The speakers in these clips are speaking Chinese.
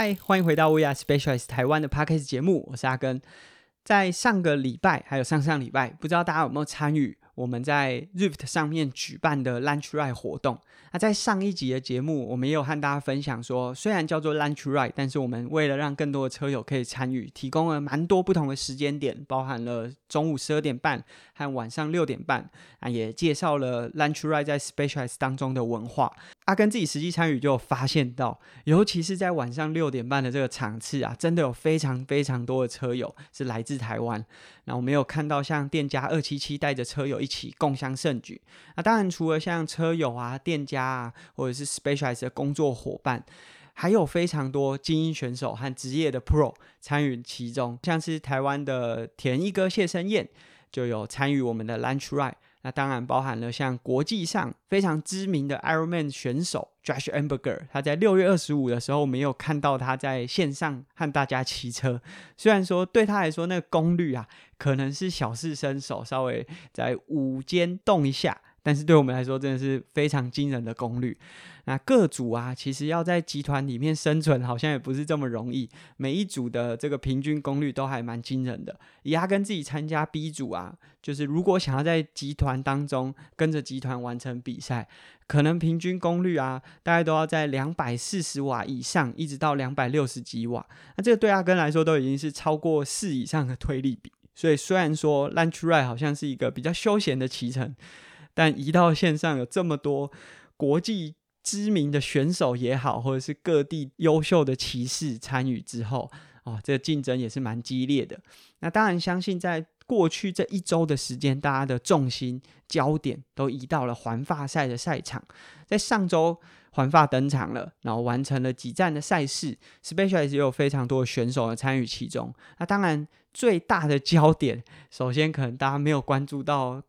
嗨，欢迎回到 We Are Specialized 台湾的 Podcast 节目，我是阿根。在上个礼拜还有上上礼拜，不知道大家有没有参与我们在 Rift 上面举办的 Lunch Ride 活动？那在上一集的节目，我们也有和大家分享说，虽然叫做 Lunch Ride，但是我们为了让更多的车友可以参与，提供了蛮多不同的时间点，包含了中午十二点半和晚上六点半啊，也介绍了 Lunch Ride 在 Specialized 当中的文化。阿根自己实际参与就发现到，尤其是在晚上六点半的这个场次啊，真的有非常非常多的车友是来自台湾。那我们有看到像店家二七七带着车友一起共襄盛举。那当然除了像车友啊、店家啊，或者是 specialize 的工作伙伴，还有非常多精英选手和职业的 Pro 参与其中，像是台湾的田一哥谢生燕就有参与我们的 Lunch Ride。那当然包含了像国际上非常知名的 Ironman 选手 Josh Amberger，他在六月二十五的时候，没有看到他在线上和大家骑车。虽然说对他来说，那个功率啊，可能是小事身手，稍微在午间动一下。但是对我们来说，真的是非常惊人的功率。那各组啊，其实要在集团里面生存，好像也不是这么容易。每一组的这个平均功率都还蛮惊人的。以阿根自己参加 B 组啊，就是如果想要在集团当中跟着集团完成比赛，可能平均功率啊，大概都要在两百四十瓦以上，一直到两百六十几瓦。那这个对阿根来说，都已经是超过四以上的推力比。所以虽然说 Lunch Ride 好像是一个比较休闲的骑乘。但一到线上有这么多国际知名的选手也好，或者是各地优秀的骑士参与之后，哦，这竞争也是蛮激烈的。那当然，相信在过去这一周的时间，大家的重心焦点都移到了环法赛的赛场。在上周环法登场了，然后完成了几站的赛事，special 也有非常多的选手参与其中。那当然，最大的焦点，首先可能大家没有关注到。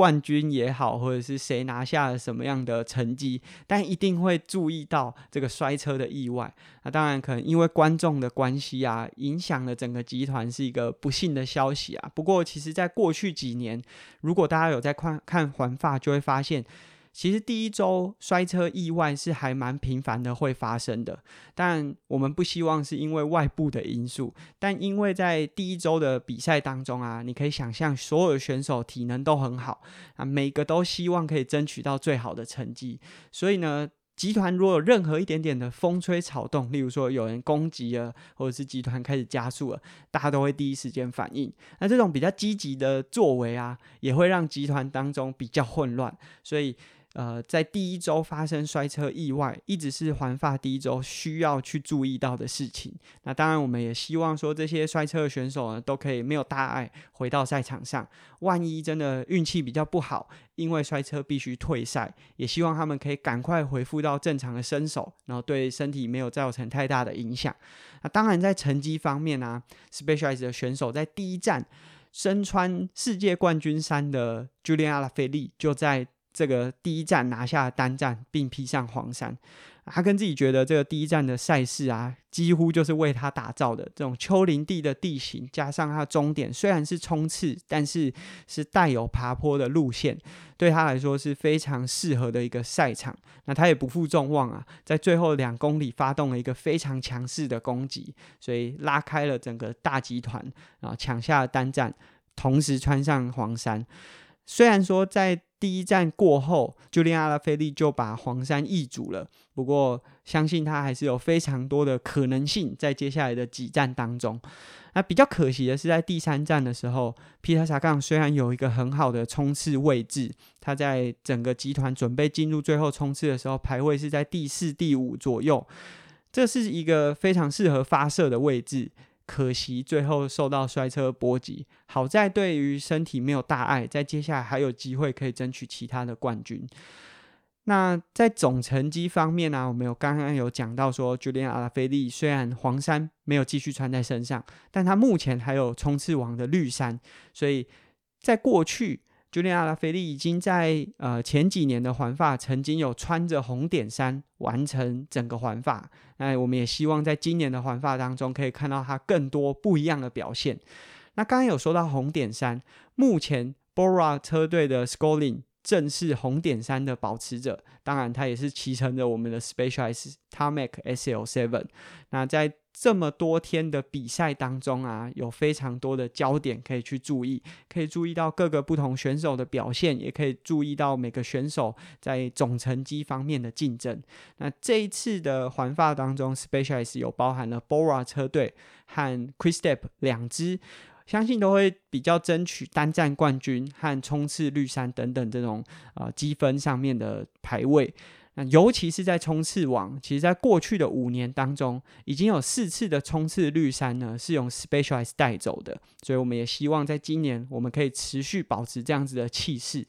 冠军也好，或者是谁拿下了什么样的成绩，但一定会注意到这个摔车的意外。那当然可能因为观众的关系啊，影响了整个集团，是一个不幸的消息啊。不过，其实在过去几年，如果大家有在看看环发，就会发现。其实第一周摔车意外是还蛮频繁的会发生的，但我们不希望是因为外部的因素，但因为在第一周的比赛当中啊，你可以想象所有选手体能都很好啊，每个都希望可以争取到最好的成绩，所以呢，集团如果有任何一点点的风吹草动，例如说有人攻击了，或者是集团开始加速了，大家都会第一时间反应。那这种比较积极的作为啊，也会让集团当中比较混乱，所以。呃，在第一周发生摔车意外，一直是环发第一周需要去注意到的事情。那当然，我们也希望说这些摔车的选手呢，都可以没有大碍回到赛场上。万一真的运气比较不好，因为摔车必须退赛，也希望他们可以赶快恢复到正常的身手，然后对身体没有造成太大的影响。那当然，在成绩方面呢，Specialized 的选手在第一站身穿世界冠军衫的 Julian a l a f i l i 就在。这个第一站拿下单站，并披上黄衫，他跟自己觉得这个第一站的赛事啊，几乎就是为他打造的。这种丘陵地的地形，加上他终点虽然是冲刺，但是是带有爬坡的路线，对他来说是非常适合的一个赛场。那他也不负众望啊，在最后两公里发动了一个非常强势的攻击，所以拉开了整个大集团啊，抢下了单站，同时穿上黄衫。虽然说在第一站过后，就连阿拉菲利就把黄山易主了。不过，相信他还是有非常多的可能性在接下来的几站当中。那比较可惜的是，在第三站的时候，皮特萨杠虽然有一个很好的冲刺位置，他在整个集团准备进入最后冲刺的时候，排位是在第四、第五左右，这是一个非常适合发射的位置。可惜最后受到摔车波及，好在对于身体没有大碍，在接下来还有机会可以争取其他的冠军。那在总成绩方面呢，我们有刚刚有讲到说，就连阿拉菲利虽然黄衫没有继续穿在身上，但他目前还有冲刺王的绿衫，所以在过去。朱利亚拉菲利已经在呃前几年的环法曾经有穿着红点衫完成整个环法，那我们也希望在今年的环法当中可以看到他更多不一样的表现。那刚刚有说到红点衫，目前 Bora 车队的 Scoling 正是红点三的保持者，当然他也是骑乘着我们的 Specialized Tarmac SL Seven。那在这么多天的比赛当中啊，有非常多的焦点可以去注意，可以注意到各个不同选手的表现，也可以注意到每个选手在总成绩方面的竞争。那这一次的环法当中，Specialized 有包含了 Bora 车队和 Chris Step 两支。相信都会比较争取单战冠军和冲刺绿衫等等这种呃积分上面的排位。那尤其是在冲刺王，其实在过去的五年当中，已经有四次的冲刺绿衫呢是用 Specialized 带走的。所以我们也希望在今年我们可以持续保持这样子的气势。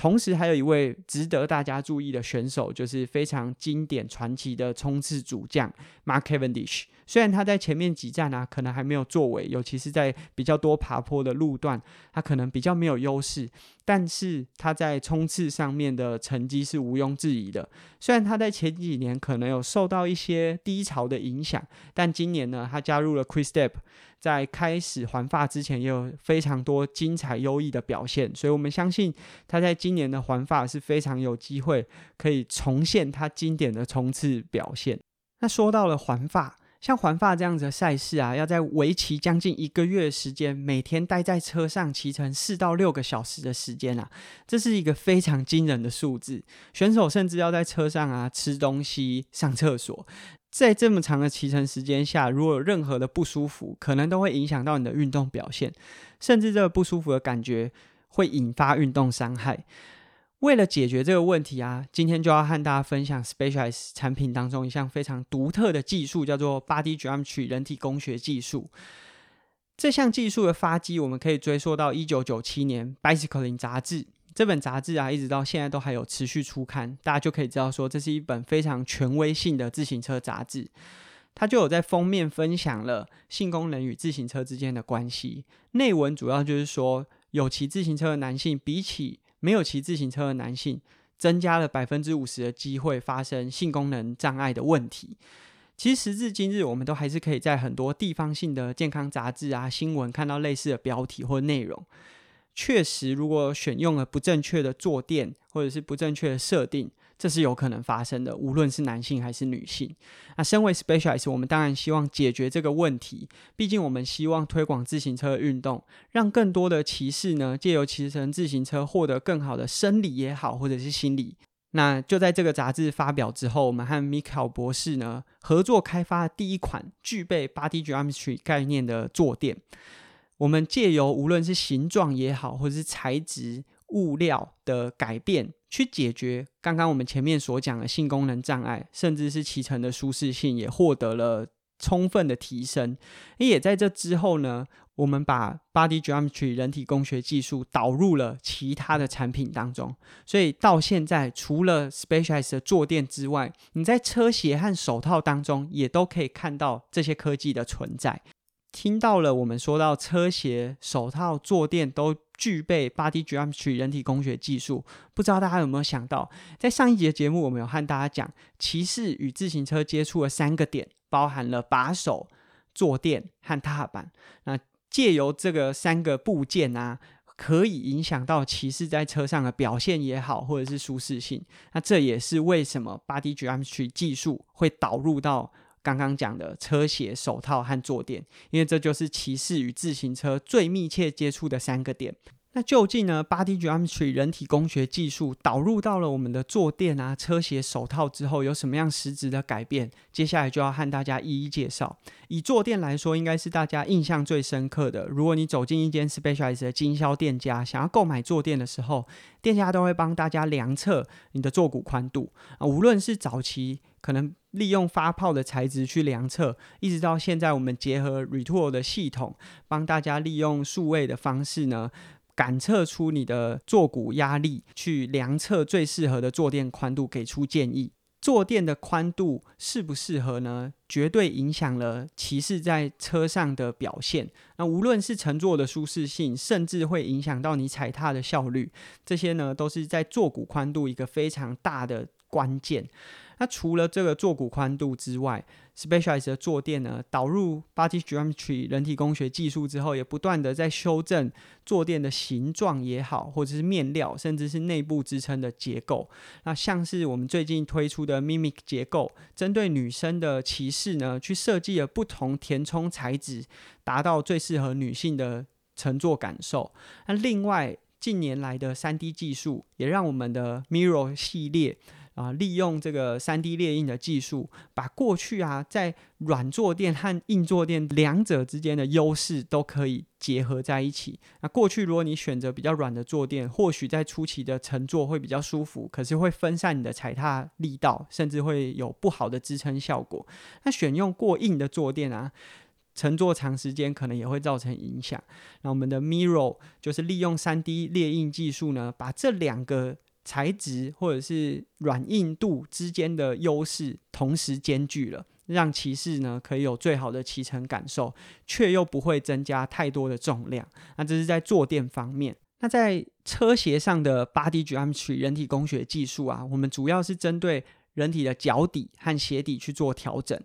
同时，还有一位值得大家注意的选手，就是非常经典传奇的冲刺主将 Mark Cavendish。虽然他在前面几站啊，可能还没有作为，尤其是在比较多爬坡的路段，他可能比较没有优势。但是他在冲刺上面的成绩是毋庸置疑的。虽然他在前几年可能有受到一些低潮的影响，但今年呢，他加入了 Chris Step，在开始环发之前也有非常多精彩优异的表现。所以我们相信他在今年的环发是非常有机会可以重现他经典的冲刺表现。那说到了环发。像环法这样子的赛事啊，要在为期将近一个月的时间，每天待在车上骑乘四到六个小时的时间啊，这是一个非常惊人的数字。选手甚至要在车上啊吃东西、上厕所，在这么长的骑乘时间下，如果有任何的不舒服，可能都会影响到你的运动表现，甚至这个不舒服的感觉会引发运动伤害。为了解决这个问题啊，今天就要和大家分享 Specialize 产品当中一项非常独特的技术，叫做 Body Geometry 人体工学技术。这项技术的发迹，我们可以追溯到一九九七年《Bicycling》杂志。这本杂志啊，一直到现在都还有持续出刊，大家就可以知道说，这是一本非常权威性的自行车杂志。它就有在封面分享了性功能与自行车之间的关系。内文主要就是说，有骑自行车的男性比起没有骑自行车的男性，增加了百分之五十的机会发生性功能障碍的问题。其实时至今日，我们都还是可以在很多地方性的健康杂志啊、新闻看到类似的标题或内容。确实，如果选用了不正确的坐垫，或者是不正确的设定。这是有可能发生的，无论是男性还是女性。那身为 specialist，我们当然希望解决这个问题。毕竟我们希望推广自行车运动，让更多的骑士呢借由骑乘自行车获得更好的生理也好，或者是心理。那就在这个杂志发表之后，我们和米考博士呢合作开发第一款具备 body geometry 概念的坐垫。我们借由无论是形状也好，或者是材质。物料的改变，去解决刚刚我们前面所讲的性功能障碍，甚至是骑乘的舒适性也获得了充分的提升。也在这之后呢，我们把 Body Geometry 人体工学技术导入了其他的产品当中。所以到现在，除了 Specialized 的坐垫之外，你在车鞋和手套当中也都可以看到这些科技的存在。听到了我们说到车鞋、手套、坐垫都。具备 Body Geometry 人体工学技术，不知道大家有没有想到，在上一节节目，我们有和大家讲，骑士与自行车接触的三个点，包含了把手、坐垫和踏板。那借由这个三个部件啊，可以影响到骑士在车上的表现也好，或者是舒适性。那这也是为什么 Body Geometry 技术会导入到刚刚讲的车鞋、手套和坐垫，因为这就是骑士与自行车最密切接触的三个点。那究竟呢？Body Geometry 人体工学技术导入到了我们的坐垫啊、车鞋、手套之后，有什么样实质的改变？接下来就要和大家一一介绍。以坐垫来说，应该是大家印象最深刻的。如果你走进一间 Specialized 的经销店家，想要购买坐垫的时候，店家都会帮大家量测你的坐骨宽度啊。无论是早期可能利用发泡的材质去量测，一直到现在我们结合 Retool 的系统，帮大家利用数位的方式呢。感测出你的坐骨压力，去量测最适合的坐垫宽度，给出建议。坐垫的宽度适不适合呢？绝对影响了骑士在车上的表现。那无论是乘坐的舒适性，甚至会影响到你踩踏的效率，这些呢，都是在坐骨宽度一个非常大的关键。那除了这个坐骨宽度之外 Specialized 的坐垫呢，导入 Body Geometry 人体工学技术之后，也不断的在修正坐垫的形状也好，或者是面料，甚至是内部支撑的结构。那像是我们最近推出的 Mimic 结构，针对女生的骑士呢，去设计了不同填充材质，达到最适合女性的乘坐感受。那另外，近年来的三 D 技术，也让我们的 Mirror 系列啊，利用这个三 D 列印的技术，把过去啊在软坐垫和硬坐垫两者之间的优势都可以结合在一起。那过去如果你选择比较软的坐垫，或许在初期的乘坐会比较舒服，可是会分散你的踩踏力道，甚至会有不好的支撑效果。那选用过硬的坐垫啊。乘坐长时间可能也会造成影响。那我们的 Mirror 就是利用三 D 列印技术呢，把这两个材质或者是软硬度之间的优势同时兼具了，让骑士呢可以有最好的骑乘感受，却又不会增加太多的重量。那这是在坐垫方面。那在车鞋上的八 D G M T 人体工学技术啊，我们主要是针对人体的脚底和鞋底去做调整。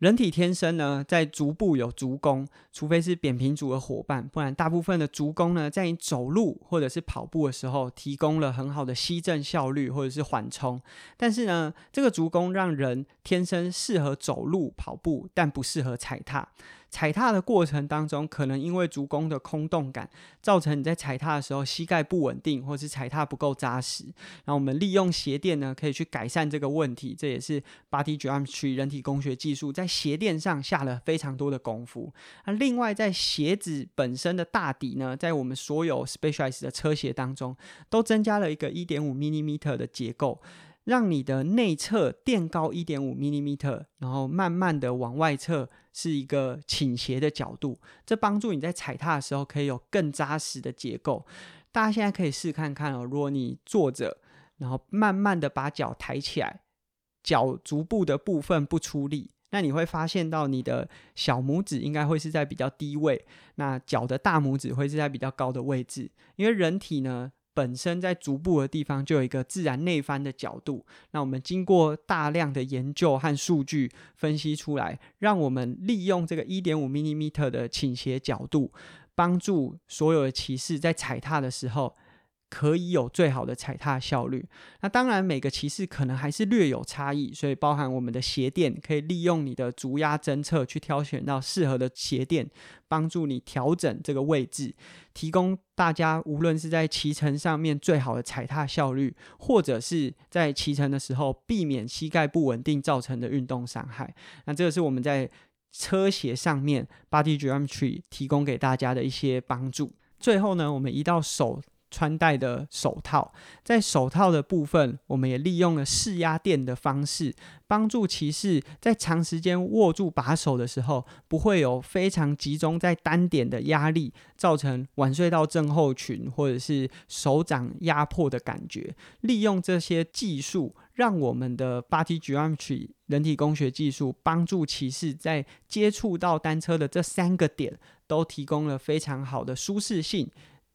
人体天生呢，在足部有足弓，除非是扁平足的伙伴，不然大部分的足弓呢，在你走路或者是跑步的时候，提供了很好的吸震效率或者是缓冲。但是呢，这个足弓让人天生适合走路跑步，但不适合踩踏。踩踏的过程当中，可能因为足弓的空洞感，造成你在踩踏的时候膝盖不稳定，或是踩踏不够扎实。那我们利用鞋垫呢，可以去改善这个问题。这也是 Body Geometry 人体工学技术在鞋垫上下了非常多的功夫。那另外在鞋子本身的大底呢，在我们所有 Specialized 的车鞋当中，都增加了一个一点五 millimeter 的结构。让你的内侧垫高一点五 m m 然后慢慢的往外侧是一个倾斜的角度，这帮助你在踩踏的时候可以有更扎实的结构。大家现在可以试看看哦，如果你坐着，然后慢慢的把脚抬起来，脚足部的部分不出力，那你会发现到你的小拇指应该会是在比较低位，那脚的大拇指会是在比较高的位置，因为人体呢。本身在足部的地方就有一个自然内翻的角度，那我们经过大量的研究和数据分析出来，让我们利用这个一点五 m 米的倾斜角度，帮助所有的骑士在踩踏的时候。可以有最好的踩踏效率。那当然，每个骑士可能还是略有差异，所以包含我们的鞋垫，可以利用你的足压侦测去挑选到适合的鞋垫，帮助你调整这个位置，提供大家无论是在骑乘上面最好的踩踏效率，或者是在骑乘的时候避免膝盖不稳定造成的运动伤害。那这个是我们在车鞋上面 Body Geometry 提供给大家的一些帮助。最后呢，我们移到手。穿戴的手套，在手套的部分，我们也利用了试压垫的方式，帮助骑士在长时间握住把手的时候，不会有非常集中在单点的压力，造成晚睡到症候群或者是手掌压迫的感觉。利用这些技术，让我们的 Body Geometry 人体工学技术，帮助骑士在接触到单车的这三个点，都提供了非常好的舒适性。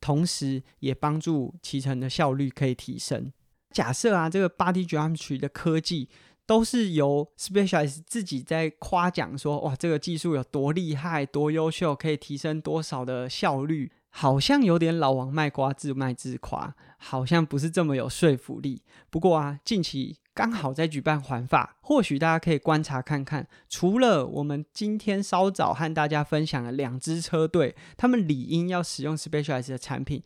同时，也帮助骑乘的效率可以提升。假设啊，这个 Body Geometry 的科技都是由 specialize 自己在夸奖说，哇，这个技术有多厉害、多优秀，可以提升多少的效率，好像有点老王卖瓜自卖自夸，好像不是这么有说服力。不过啊，近期。刚好在举办环法，或许大家可以观察看看。除了我们今天稍早和大家分享的两支车队，他们理应要使用 Specialized 的产品。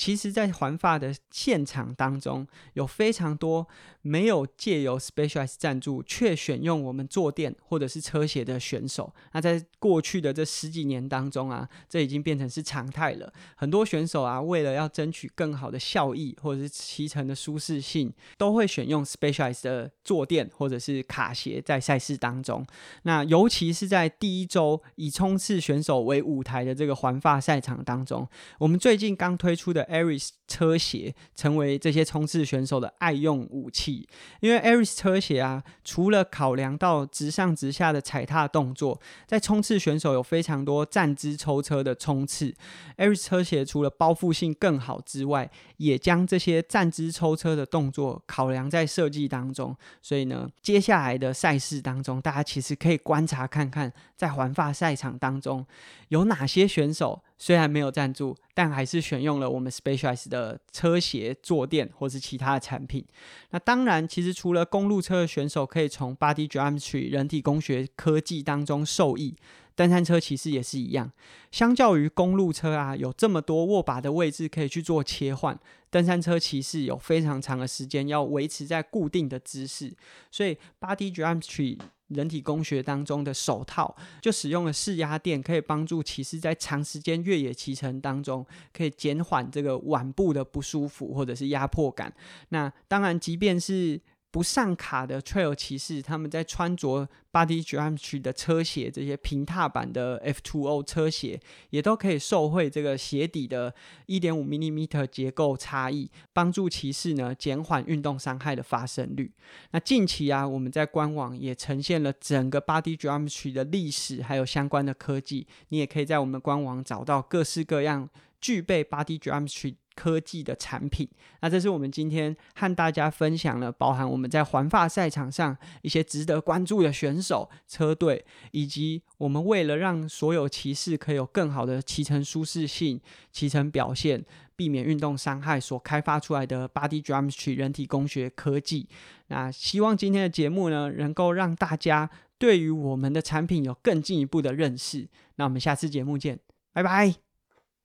其实，在环法的现场当中，有非常多没有借由 Specialized 赞助，却选用我们坐垫或者是车鞋的选手。那在过去的这十几年当中啊，这已经变成是常态了。很多选手啊，为了要争取更好的效益或者是骑乘的舒适性，都会选用 Specialized 的坐垫或者是卡鞋在赛事当中。那尤其是在第一周以冲刺选手为舞台的这个环法赛场当中，我们最近刚推出的。Aris 车鞋成为这些冲刺选手的爱用武器。因为 Aris 车鞋啊，除了考量到直上直下的踩踏动作，在冲刺选手有非常多站姿抽车的冲刺，Aris 车鞋除了包覆性更好之外，也将这些站姿抽车的动作考量在设计当中。所以呢，接下来的赛事当中，大家其实可以观察看看，在环法赛场当中有哪些选手。虽然没有赞助，但还是选用了我们 Specialize 的车鞋坐垫或是其他的产品。那当然，其实除了公路车的选手可以从 Body Geometry 人体工学科技当中受益，登山车骑士也是一样。相较于公路车啊，有这么多握把的位置可以去做切换，登山车骑士有非常长的时间要维持在固定的姿势，所以 Body Geometry。人体工学当中的手套就使用了释压垫，可以帮助骑士在长时间越野骑乘当中，可以减缓这个腕部的不舒服或者是压迫感。那当然，即便是不上卡的 Trail 骑士，他们在穿着 Body Geometry 的车鞋，这些平踏板的 F2O 车鞋，也都可以受惠这个鞋底的1.5 mm 结构差异，帮助骑士呢减缓运动伤害的发生率。那近期啊，我们在官网也呈现了整个 Body Geometry 的历史，还有相关的科技，你也可以在我们官网找到各式各样具备 Body Geometry。科技的产品，那这是我们今天和大家分享了，包含我们在环法赛场上一些值得关注的选手、车队，以及我们为了让所有骑士可以有更好的骑乘舒适性、骑乘表现，避免运动伤害所开发出来的 Body Geometry 人体工学科技。那希望今天的节目呢，能够让大家对于我们的产品有更进一步的认识。那我们下次节目见，拜拜。